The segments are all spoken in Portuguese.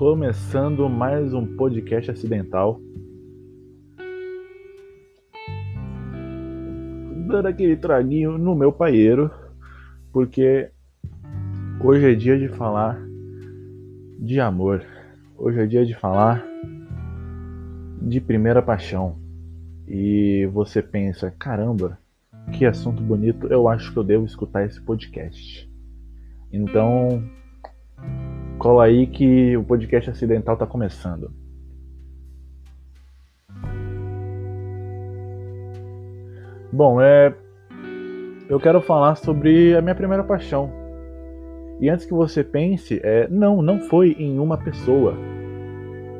Começando mais um podcast acidental. Dando aquele traguinho no meu paieiro, porque hoje é dia de falar de amor. Hoje é dia de falar de primeira paixão. E você pensa, caramba, que assunto bonito, eu acho que eu devo escutar esse podcast. Então, cola aí que o podcast acidental está começando. Bom, é eu quero falar sobre a minha primeira paixão. E antes que você pense, é, não, não foi em uma pessoa.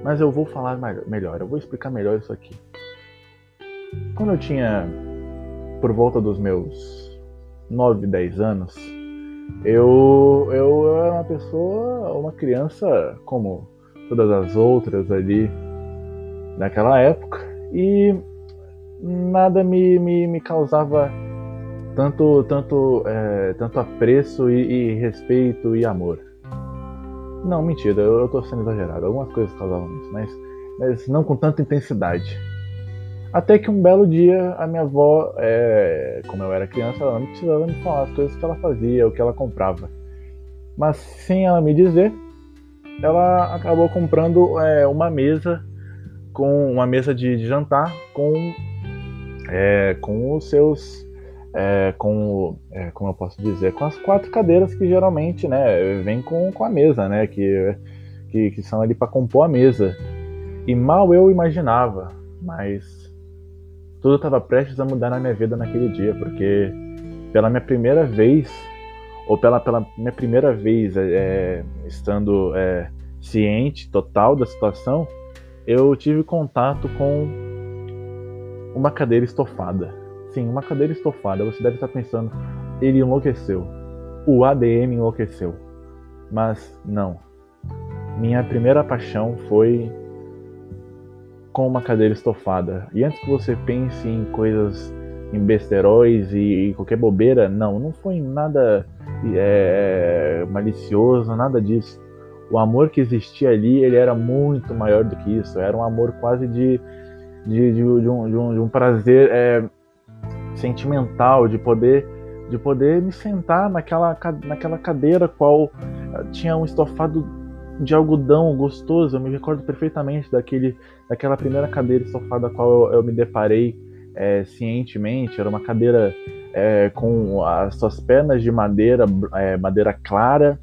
Mas eu vou falar melhor, eu vou explicar melhor isso aqui. Quando eu tinha por volta dos meus 9, 10 anos, eu, eu era uma pessoa, uma criança como todas as outras ali naquela época e nada me, me, me causava tanto tanto é, tanto apreço e, e, respeito e amor. Não, mentira, eu, eu tô sendo exagerado. Algumas coisas causavam isso, mas, mas não com tanta intensidade. Até que um belo dia a minha avó, é, como eu era criança, ela não precisava me falar as coisas que ela fazia, o que ela comprava. Mas sem ela me dizer, ela acabou comprando é, uma mesa com uma mesa de, de jantar com é, com os seus é, com é, como eu posso dizer com as quatro cadeiras que geralmente né vem com, com a mesa né que, que, que são ali para compor a mesa e mal eu imaginava mas tudo estava prestes a mudar na minha vida naquele dia, porque pela minha primeira vez, ou pela, pela minha primeira vez é, é, estando é, ciente total da situação, eu tive contato com uma cadeira estofada. Sim, uma cadeira estofada. Você deve estar pensando, ele enlouqueceu. O ADM enlouqueceu. Mas não. Minha primeira paixão foi com uma cadeira estofada. E antes que você pense em coisas, em besteróis e, e qualquer bobeira, não, não foi nada é, malicioso, nada disso. O amor que existia ali, ele era muito maior do que isso. Era um amor quase de, de, de, de, um, de um, um prazer é, sentimental, de poder de poder me sentar naquela, naquela cadeira qual tinha um estofado de algodão gostoso. Eu me recordo perfeitamente daquele, daquela primeira cadeira estofada a qual eu, eu me deparei é, cientemente. Era uma cadeira é, com as suas pernas de madeira, é, madeira clara.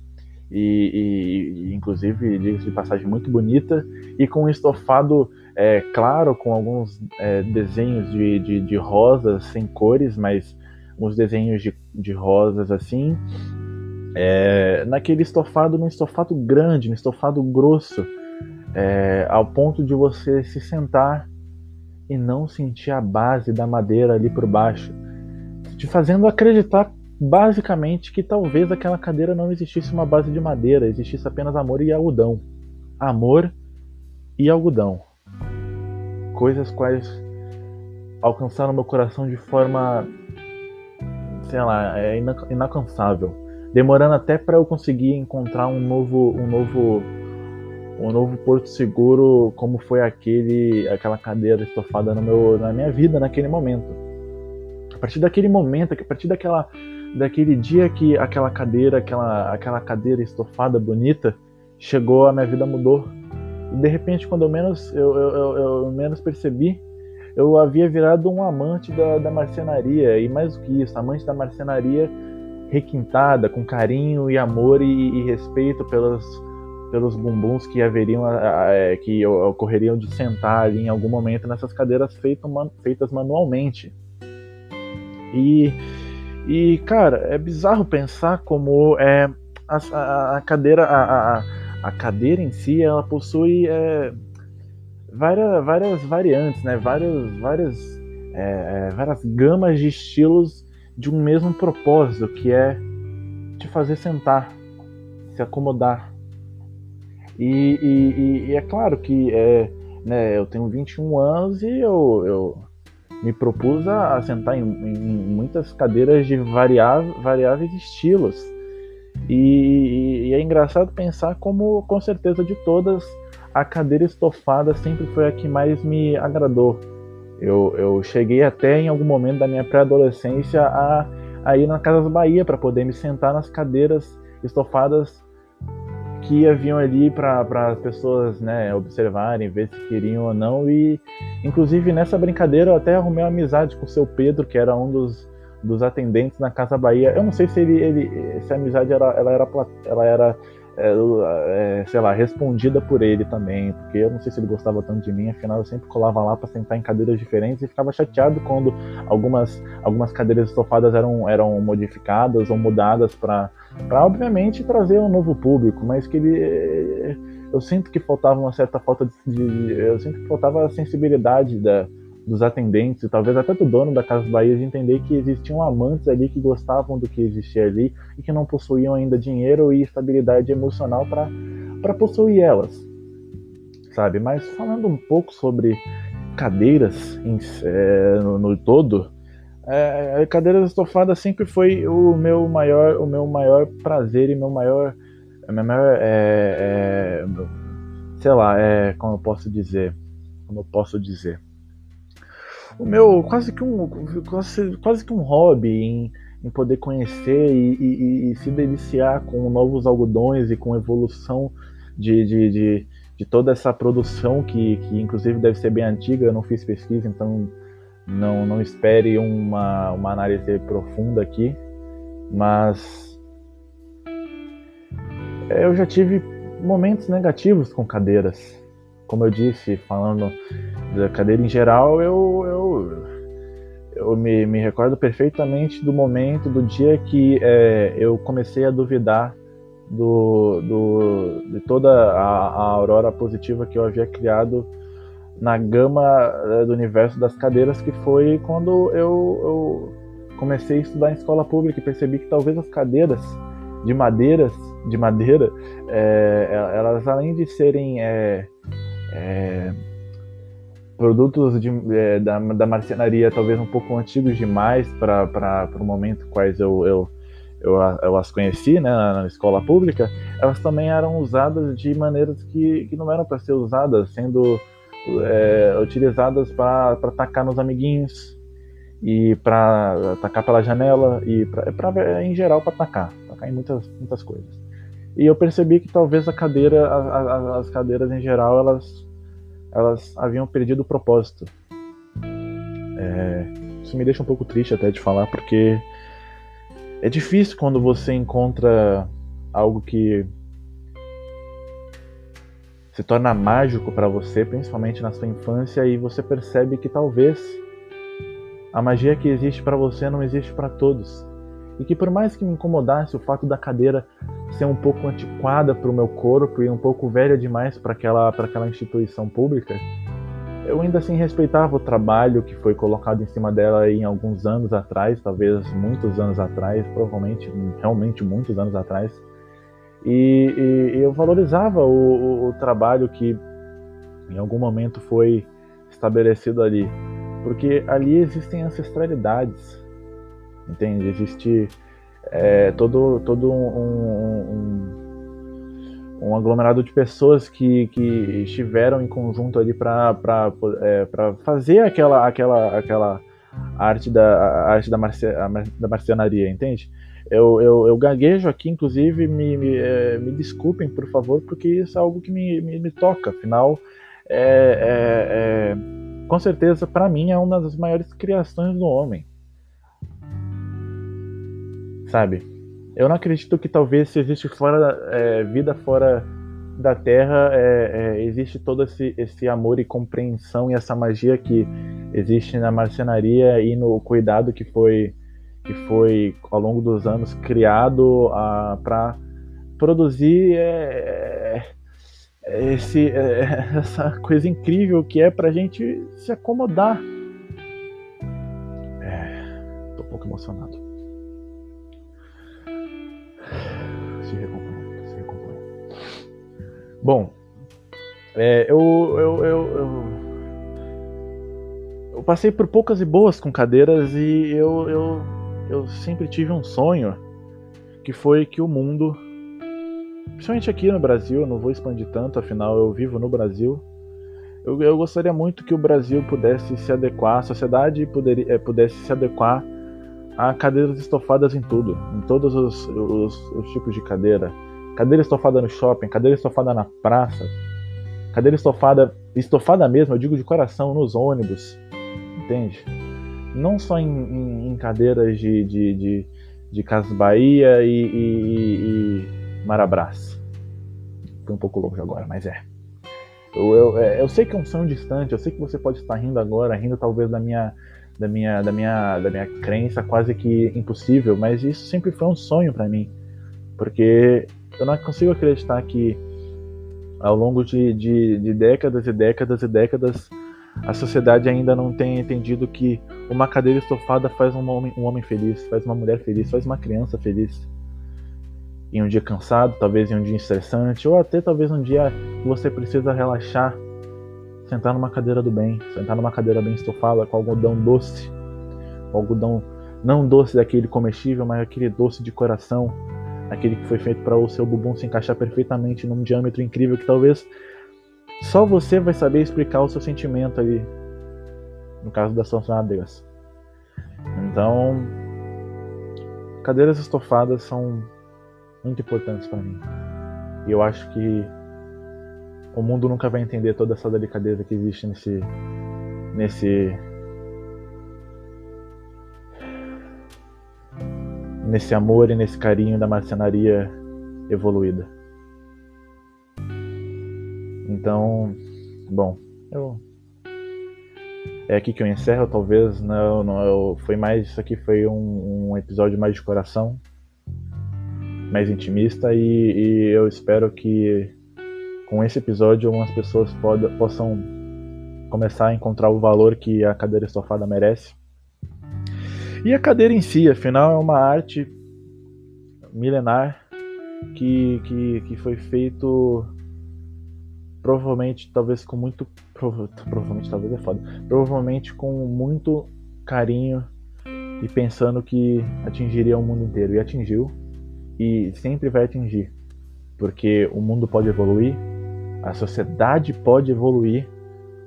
E, e inclusive, de passagem, muito bonita, e com um estofado é, claro, com alguns é, desenhos de, de, de rosas sem cores, mas uns desenhos de, de rosas assim, é, naquele estofado, num estofado grande, num estofado grosso, é, ao ponto de você se sentar e não sentir a base da madeira ali por baixo, te fazendo acreditar basicamente que talvez aquela cadeira não existisse uma base de madeira, existisse apenas amor e algodão. Amor e algodão. Coisas quais alcançaram meu coração de forma, sei lá, é demorando até para eu conseguir encontrar um novo um novo um novo porto seguro como foi aquele aquela cadeira estofada no meu na minha vida naquele momento. A partir daquele momento a partir daquela daquele dia que aquela cadeira aquela aquela cadeira estofada bonita chegou a minha vida mudou. E de repente quando eu menos eu, eu, eu, eu menos percebi eu havia virado um amante da, da marcenaria. E mais do que isso amante da marcenaria requintada, com carinho e amor e, e respeito pelos, pelos bumbuns que haveriam, é, que ocorreriam de sentar ali em algum momento nessas cadeiras feito, feitas manualmente. E, e, cara, é bizarro pensar como é, a, a, a cadeira, a, a, a, cadeira em si, ela possui é, várias, várias variantes, né? várias, várias, é, é várias gamas de estilos de um mesmo propósito, que é te fazer sentar, se acomodar. E, e, e é claro que é, né, eu tenho 21 anos e eu, eu me propus a, sentar em, em, muitas cadeiras de variáveis, variáveis estilos. E, e, é engraçado pensar como, com certeza, de todas, a cadeira estofada sempre foi a que mais me agradou. Eu, eu cheguei até em algum momento da minha pré-adolescência a, a ir na Casas Bahia para poder me sentar nas cadeiras estofadas que haviam ali para as pessoas né, observarem, ver se queriam ou não. E, inclusive, nessa brincadeira, eu até arrumei uma amizade com o seu Pedro, que era um dos dos atendentes na Casa Bahia. Eu não sei se ele, ele se a amizade era, ela era, ela era é, é, sei lá, respondida por ele também, porque eu não sei se ele gostava tanto de mim, afinal eu sempre colava lá para sentar em cadeiras diferentes e ficava chateado quando algumas, algumas cadeiras estofadas eram, eram modificadas ou mudadas para obviamente trazer um novo público, mas que ele eu sinto que faltava uma certa falta de, de eu sinto que faltava a sensibilidade da dos atendentes e talvez até do dono da Casa Bahia de entender que existiam amantes ali que gostavam do que existia ali e que não possuíam ainda dinheiro e estabilidade emocional para possuir elas, sabe? Mas falando um pouco sobre cadeiras em, é, no, no, todo, é, cadeiras estofadas sempre foi o meu maior, o meu maior prazer e meu maior, minha maior, é, é, sei lá, é, como eu posso dizer, como eu posso dizer o meu quase que um quase, quase que um hobby em, em poder conhecer e, e, e, se deliciar com novos algodões e com evolução de, de, de, de, toda essa produção que, que inclusive deve ser bem antiga, eu não fiz pesquisa, então não, não espere uma, uma análise profunda aqui, mas eu já tive momentos negativos com cadeiras como eu disse, falando da cadeira em geral, eu, eu, eu me, me recordo perfeitamente do momento, do dia que é, eu comecei a duvidar do, do, de toda a, a aurora positiva que eu havia criado na gama é, do universo das cadeiras, que foi quando eu, eu comecei a estudar em escola pública e percebi que talvez as cadeiras de madeiras de madeira é, elas além de serem é, é, produtos de, é, da, da marcenaria talvez um pouco antigos demais para o momento quais eu, eu, eu, eu, as conheci né, na, escola pública, elas também eram usadas de maneiras que, que não eram para ser usadas, sendo é, utilizadas para atacar nos amiguinhos e para atacar pela janela e pra, pra em geral para atacar, atacar em muitas, muitas coisas. E eu percebi que talvez a cadeira, a, a, as cadeiras em geral, elas, elas haviam perdido o propósito. É, isso me deixa um pouco triste até de falar, porque é difícil quando você encontra algo que se torna mágico para você, principalmente na sua infância, e você percebe que talvez a magia que existe para você não existe para todos e que por mais que me incomodasse o fato da cadeira ser um pouco antiquada para o meu corpo e um pouco velha demais para aquela, aquela instituição pública, eu ainda assim respeitava o trabalho que foi colocado em cima dela em alguns anos atrás, talvez muitos anos atrás, provavelmente realmente muitos anos atrás, e, e, e eu valorizava o, o, o trabalho que em algum momento foi estabelecido ali, porque ali existem ancestralidades, entende? Existe é, todo, todo um, um, um, aglomerado de pessoas que, que estiveram em conjunto ali para é, fazer aquela, aquela, aquela arte da, arte da, marcia, da marcenaria, entende? Eu, eu, eu gaguejo aqui, inclusive, me, me, é, me desculpem, por favor, porque isso é algo que me, me, me toca. Afinal, é, é, é com certeza, para mim, é uma das maiores criações do homem sabe? Eu não acredito que talvez se existe fora é, vida fora da Terra é, é, existe todo esse, esse amor e compreensão e essa magia que existe na marcenaria e no cuidado que foi que foi ao longo dos anos criado para produzir é, é, esse, é, essa coisa incrível que é para gente se acomodar. Estou um pouco emocionado. Bom, é, eu, eu, eu, eu, eu, passei por poucas e boas com cadeiras e eu, eu, eu sempre tive um sonho que foi que o mundo, principalmente aqui no Brasil, eu não vou expandir tanto, afinal eu vivo no Brasil. Eu, eu gostaria muito que o Brasil pudesse se adequar, a sociedade poderia, é, pudesse se adequar a cadeiras estofadas em tudo, em todos os, os, os tipos de cadeira. Cadeira estofada no shopping, cadeira estofada na praça, cadeira estofada, estofada mesmo, eu digo de coração, nos ônibus, entende? Não só em, em, em cadeiras de, de, de, de Casas Bahia e, e, e Marabras. Foi um pouco longe agora, mas é. Eu, eu, é, eu sei que é um sonho distante, eu sei que você pode estar rindo agora, rindo talvez da minha, da minha, da minha, da minha crença quase que impossível, mas isso sempre foi um sonho para mim, porque eu não consigo acreditar que ao longo de, de, de décadas e décadas e décadas a sociedade ainda não tem entendido que uma cadeira estofada faz um homem, um homem feliz, faz uma mulher feliz, faz uma criança feliz. Em um dia cansado, talvez em um dia estressante, ou até talvez um dia que você precisa relaxar, sentar numa cadeira do bem, sentar numa cadeira bem estofada com algodão doce, algodão não doce daquele comestível, mas aquele doce de coração, aquele que foi feito para o seu bumbum se encaixar perfeitamente num diâmetro incrível que talvez só você vai saber explicar o seu sentimento ali, no caso das suas nádegas. Então, cadeiras estofadas são muito importantes para mim. E eu acho que o mundo nunca vai entender toda essa delicadeza que existe nesse nesse nesse amor e nesse carinho da marcenaria evoluída. Então, bom, eu é aqui que eu encerro, talvez não, não eu, foi mais isso aqui foi um, um, episódio mais de coração, mais intimista e, e, eu espero que com esse episódio algumas pessoas pod, possam começar a encontrar o valor que a cadeira estofada merece. E a cadeira em si, afinal, é uma arte milenar que, que, que foi feito provavelmente, talvez com muito. Provavelmente, talvez é foda. Provavelmente com muito carinho e pensando que atingiria o mundo inteiro. E atingiu. E sempre vai atingir. Porque o mundo pode evoluir, a sociedade pode evoluir,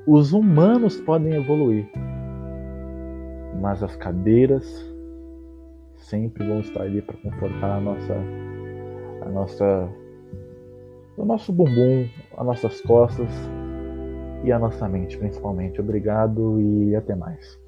os humanos podem evoluir. Mas as cadeiras sempre vão estar ali para confortar a nossa a nossa o nosso bumbum, as nossas costas e a nossa mente, principalmente. Obrigado e até mais.